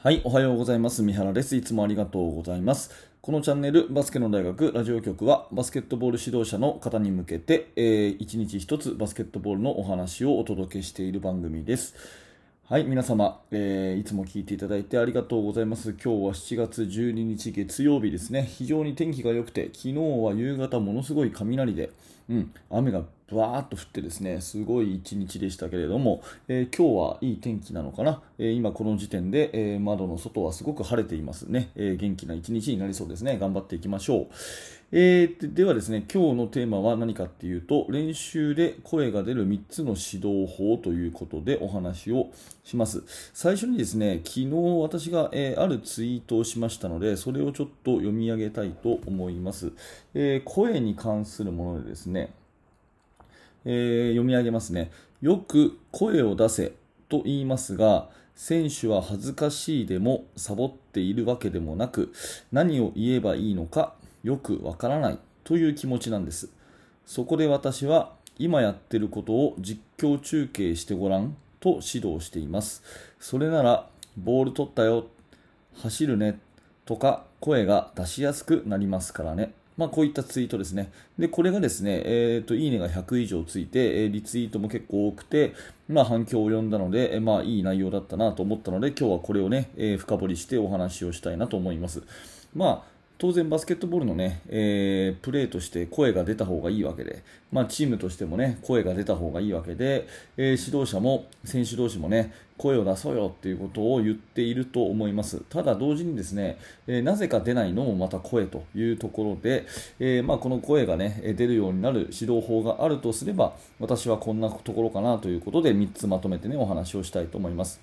はい、おはようございます。三原です。いつもありがとうございます。このチャンネル、バスケの大学ラジオ局は、バスケットボール指導者の方に向けて、えー、一日一つバスケットボールのお話をお届けしている番組です。はい、皆様、えー、いつも聞いていただいてありがとうございます。今日は7月12日月曜日ですね。非常に天気が良くて、昨日は夕方ものすごい雷で、うん、雨がバーっと降ってですね、すごい一日でしたけれども、えー、今日はいい天気なのかな？えー、今この時点で、えー、窓の外はすごく晴れていますね、え元気な一日になりそうですね。頑張っていきましょう。えー、ではですね、今日のテーマは何かっていうと、練習で声が出る3つの指導法ということでお話をします。最初にですね、昨日私が、えー、あるツイートをしましたので、それをちょっと読み上げたいと思います。えー、声に関するものでですね、えー、読み上げますね。よく声を出せと言いますが、選手は恥ずかしいでもサボっているわけでもなく、何を言えばいいのかよくわからないという気持ちなんです。そこで私は今やってることを実況中継してごらんと指導しています。それなら、ボール取ったよ、走るねとか声が出しやすくなりますからね。まあ、こういったツイートですね。で、これがですね、えっ、ー、と、いいねが100以上ついて、えリツイートも結構多くて、まあ、反響を呼んだので、えまあ、いい内容だったなと思ったので、今日はこれをね、え、深掘りしてお話をしたいなと思います。まあ当然バスケットボールのね、えー、プレーとして声が出た方がいいわけで、まあ、チームとしてもね、声が出た方がいいわけで、えー、指導者も選手同士もね、声を出そうよっていうことを言っていると思います。ただ同時にですね、えー、なぜか出ないのもまた声というところで、えまあ、この声がね、出るようになる指導法があるとすれば、私はこんなところかなということで3つまとめてね、お話をしたいと思います。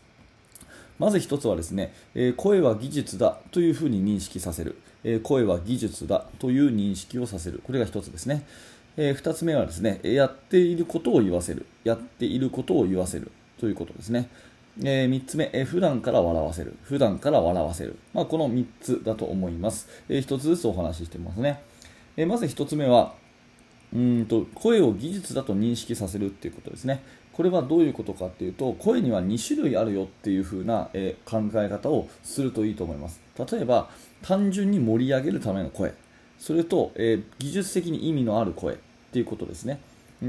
まず1つはですね、え声は技術だというふうに認識させる。え声は技術だという認識をさせる。これが1つですね。え2つ目はですね、やっていることを言わせる。やっていることを言わせるということですね。えー、3つ目、えー、普段から笑わせる。普段から笑わせる。まあ、この3つだと思います。えー、1つずつお話ししてますね。え、まず1つ目は、うんと声を技術だと認識させるっていうことですね。これはどういうことかっていうと声には2種類あるよっていう風な、えー、考え方をするといいと思います。例えば単純に盛り上げるための声。それと、えー、技術的に意味のある声っていうことですね。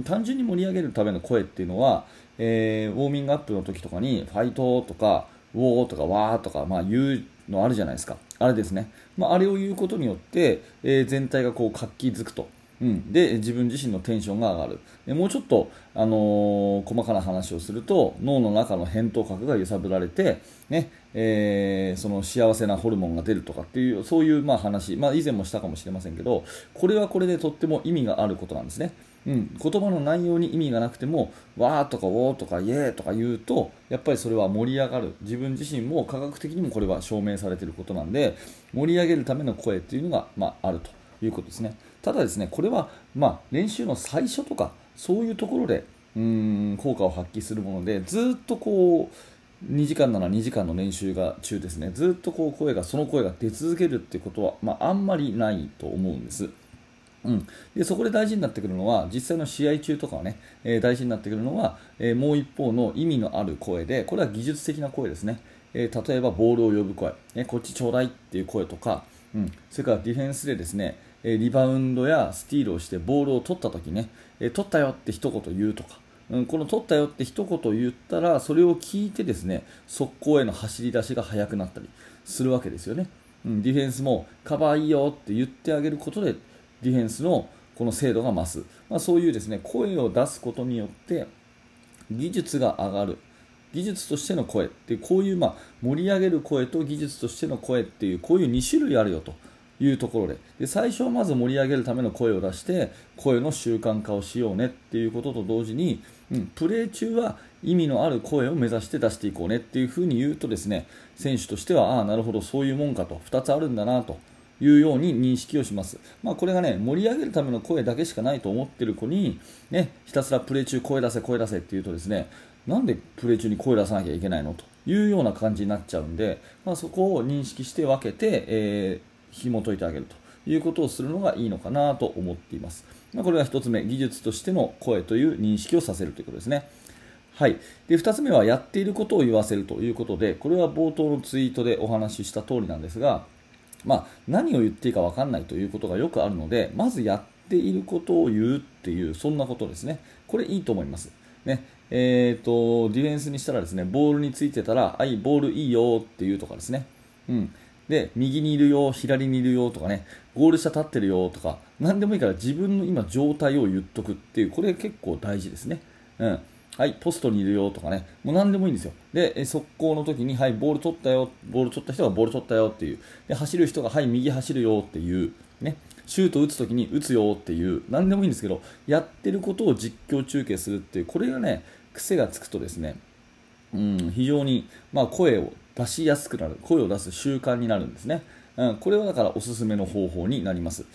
単純に盛り上げるための声っていうのは、えー、ウォーミングアップの時とかにファイトとかウォーとかワーとか、まあ、言うのあるじゃないですか。あれですね、まあ、あれを言うことによって、え、全体がこう活気づくと。うん、で自分自身のテンションが上がる。でもうちょっと、あのー、細かな話をすると脳の中の扁桃核が揺さぶられて、ねえー、その幸せなホルモンが出るとかっていうそういう、まあ、話、まあ、以前もしたかもしれませんけどこれはこれでとっても意味があることなんですね。うん、言葉の内容に意味がなくても、わーとかおーとかイエーとか言うと、やっぱりそれは盛り上がる。自分自身も科学的にもこれは証明されていることなんで、盛り上げるための声っていうのが、まあ、あると。いうことですね。ただですね、これは、まあ、練習の最初とか、そういうところで、うん、効果を発揮するもので、ずっとこう、2時間なら2時間の練習が中ですね、ずっとこう声が、その声が出続けるってことは、まあ、あんまりないと思うんです。うん、でそこで大事になってくるのは実際の試合中とかはね、えー、大事になってくるのは、えー、もう一方の意味のある声でこれは技術的な声ですね、えー、例えばボールを呼ぶ声、ね、こっちちょうだいっていう声とか、うん、それからディフェンスでですね、えリバウンドやスティールをしてボールを取った時ね、え取ったよって一言言うとか、うん、この取ったよって一言言ったらそれを聞いてですね速攻への走り出しが速くなったりするわけですよね、うん、ディフェンスもカバーいいよって言ってあげることでディフェンスのこの精度が増す、まあ、そういうですね声を出すことによって技術が上がる。技術としての声ってこういうまあ盛り上げる声と技術としての声っていうこういう2種類あるよと。いうところで。で最初はまず盛り上げるための声を出して声の習慣化をしようねっていうことと同時に、うん、プレー中は意味のある声を目指して出していこうねっていうふうに言うとですね選手としてはああなるほどそういうもんかと2つあるんだなというように認識をします、まあ、これがね盛り上げるための声だけしかないと思っている子に、ね、ひたすらプレー中声出せ声出せって言うとですねなんでプレー中に声出さなきゃいけないのというような感じになっちゃうんで、まあ、そこを認識して分けて、えー紐解いてあげるということをするのがいいのかなと思っています。まこれが1つ目、技術としての声という認識をさせるということですね。はい、で2つ目はやっていることを言わせるということでこれは冒頭のツイートでお話しした通りなんですが、まあ、何を言っていいか分かんないということがよくあるのでまずやっていることを言うっていうそんなことですねこれいいと思います。ねえーと、ディフェンスにしたらですねボールについてたら、はい、ボールいいよっていうとかですね、うん、で右にいるよ、左にいるよとかねゴール下立ってるよとか何でもいいから自分の今状態を言っとくっていうこれ結構大事ですね。うん。はい、ポストにいるよとかね、もう何でもいいんですよ。で、速攻の時に、はい、ボール取ったよ、ボール取った人がボール取ったよっていう、で走る人が、はい、右走るよっていう、ね、シュート打つ時に打つよっていう、何でもいいんですけど、やってることを実況中継するっていう、これがね、癖がつくとですね、うん、非常に、まあ、声を出しやすくなる、声を出す習慣になるんですね。うん、これはだからおすすめの方法になります。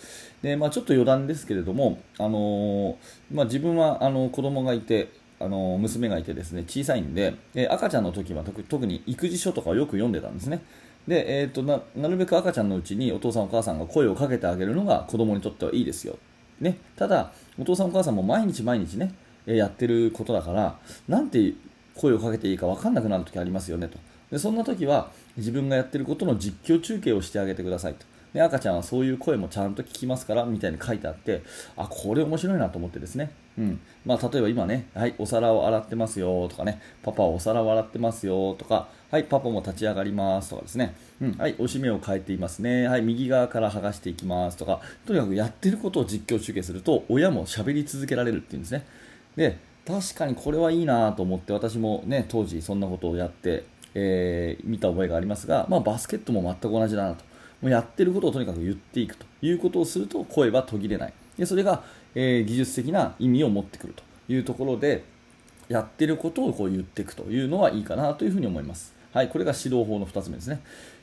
でまあ、ちょっと余談ですけれども、あのー、まあ、自分はあの子供がいて、あの娘がいてですね小さいんで、え赤ちゃんの時は特に育児書とかをよく読んでたんですね。で、えーと、ななるべく赤ちゃんのうちにお父さんお母さんが声をかけてあげるのが子供にとってはいいですよ。ね、ただ、お父さんお母さんも毎日毎日ね、やってることだから、なんて声をかけていいか分かんなくなる時ありますよねと。でそんな時は自分がやってることの実況中継をしてあげてくださいと。で赤ちゃんはそういう声もちゃんと聞きますからみたいに書いてあってあこれ面白いなと思ってですね、うん。まあ、例えば今ね、はい、お皿を洗ってますよとかね。パパはお皿を洗ってますよとかはいパパも立ち上がりますとかですね、うん、はいおしめを変えていますね。はい右側から剥がしていきますとか。とにかくやってることを実況中継すると親も喋り続けられるっていうんですね。で確かにこれはいいなと思って私もね当時そんなことをやって、えー、見た覚えがありますが、まあ、バスケットも全く同じだなともうやってることをとにかく言っていくということをすると声は途切れないでそれが、えー、技術的な意味を持ってくるというところでやってることをこう言っていくというのはいいかなというふに思います。はい、これが指導法の2つ目ですね。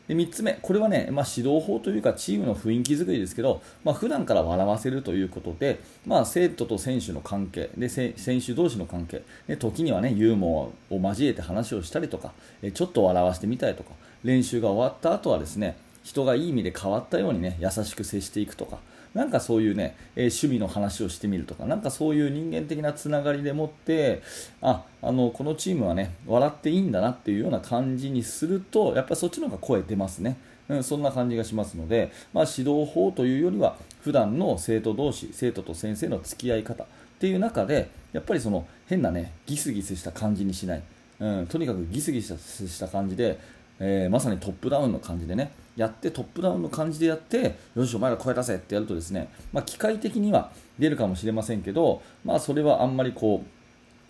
で3つ目、これはね、まあ、指導法というかチームの雰囲気作りですけど、まあ、普段から笑わせるということで、まあ、生徒と選手の関係で選手同士の関係で時には、ね、ユーモアを交えて話をしたりとかちょっと笑わせてみたりとか練習が終わった後はですね人がいい意味で変わったようにね優しく接していくとかなんかそういうね、えー、趣味の話をしてみるとかなんかそういう人間的なつながりでもってああのこのチームはね笑っていいんだなっていうような感じにするとやっぱりそっちの方が声出ますね。うん、そんな感じがしますので、まあ、指導法というよりは普段の生徒同士生徒と先生の付き合い方っていう中でやっぱりその変なねギスギスした感じにしない、うん、とにかくギスギスした感じでえー、まさにトップダウンの感じでねやってトップダウンの感じでやってよしお前ら声出せってやるとですね、まあ、機械的には出るかもしれませんけど、まあ、それはあんまりこう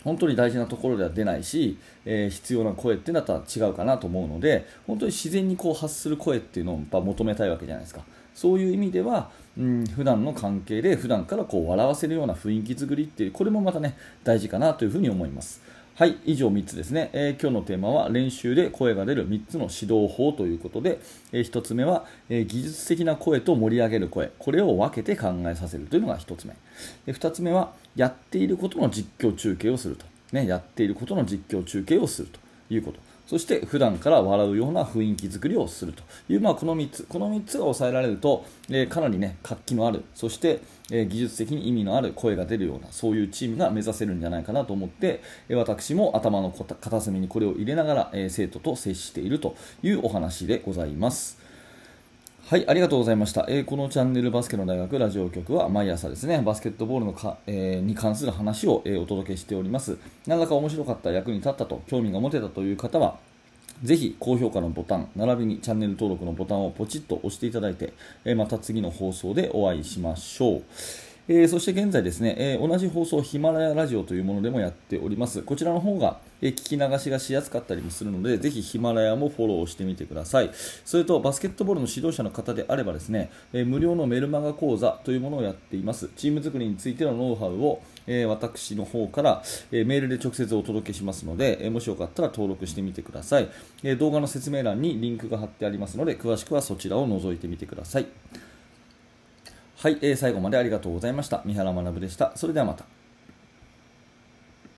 本当に大事なところでは出ないし、えー、必要な声ってなったら違うかなと思うので本当に自然にこう発する声っていうのをやっぱ求めたいわけじゃないですかそういう意味では、うん、普段の関係で普段からこう笑わせるような雰囲気作りっていうこれもまたね大事かなというふうに思います。はい、以上3つですね、えー、今日のテーマは練習で声が出る3つの指導法ということで、えー、1つ目は、えー、技術的な声と盛り上げる声、これを分けて考えさせるというのが1つ目。で2つ目は、やっていることの実況中継をすると。ね、やっていることの実況中継をするということ。そして普段から笑うような雰囲気作りをするという、まあ、この3つ、この3つが抑えられると、えー、かなり、ね、活気のある、そして、えー、技術的に意味のある声が出るような、そういうチームが目指せるんじゃないかなと思って、え、私も頭の片隅にこれを入れながら、え生徒と接しているというお話でございます。はい、ありがとうございました。えー、このチャンネルバスケの大学ラジオ局は毎朝ですね、バスケットボールのか、えー、に関する話を、えー、お届けしております。何らか面白かった、役に立ったと、興味が持てたという方は、ぜひ高評価のボタン、並びにチャンネル登録のボタンをポチッと押していただいて、えまた次の放送でお会いしましょう。えー、そして現在ですね、えー、同じ放送ヒマラヤラジオというものでもやっております。こちらの方が、えー、聞き流しがしやすかったりもするので、ぜひヒマラヤもフォローしてみてください。それと、バスケットボールの指導者の方であればですね、え無料のメルマガ講座というものをやっています。チーム作りについてのノウハウを、え私の方から、えメールで直接お届けしますので、えもしよかったら登録してみてください、え動画の説明欄にリンクが貼ってありますので、詳しくはそちらを覗いてみてください。はい、えー、最後までありがとうございました。三原学でした。それではまた。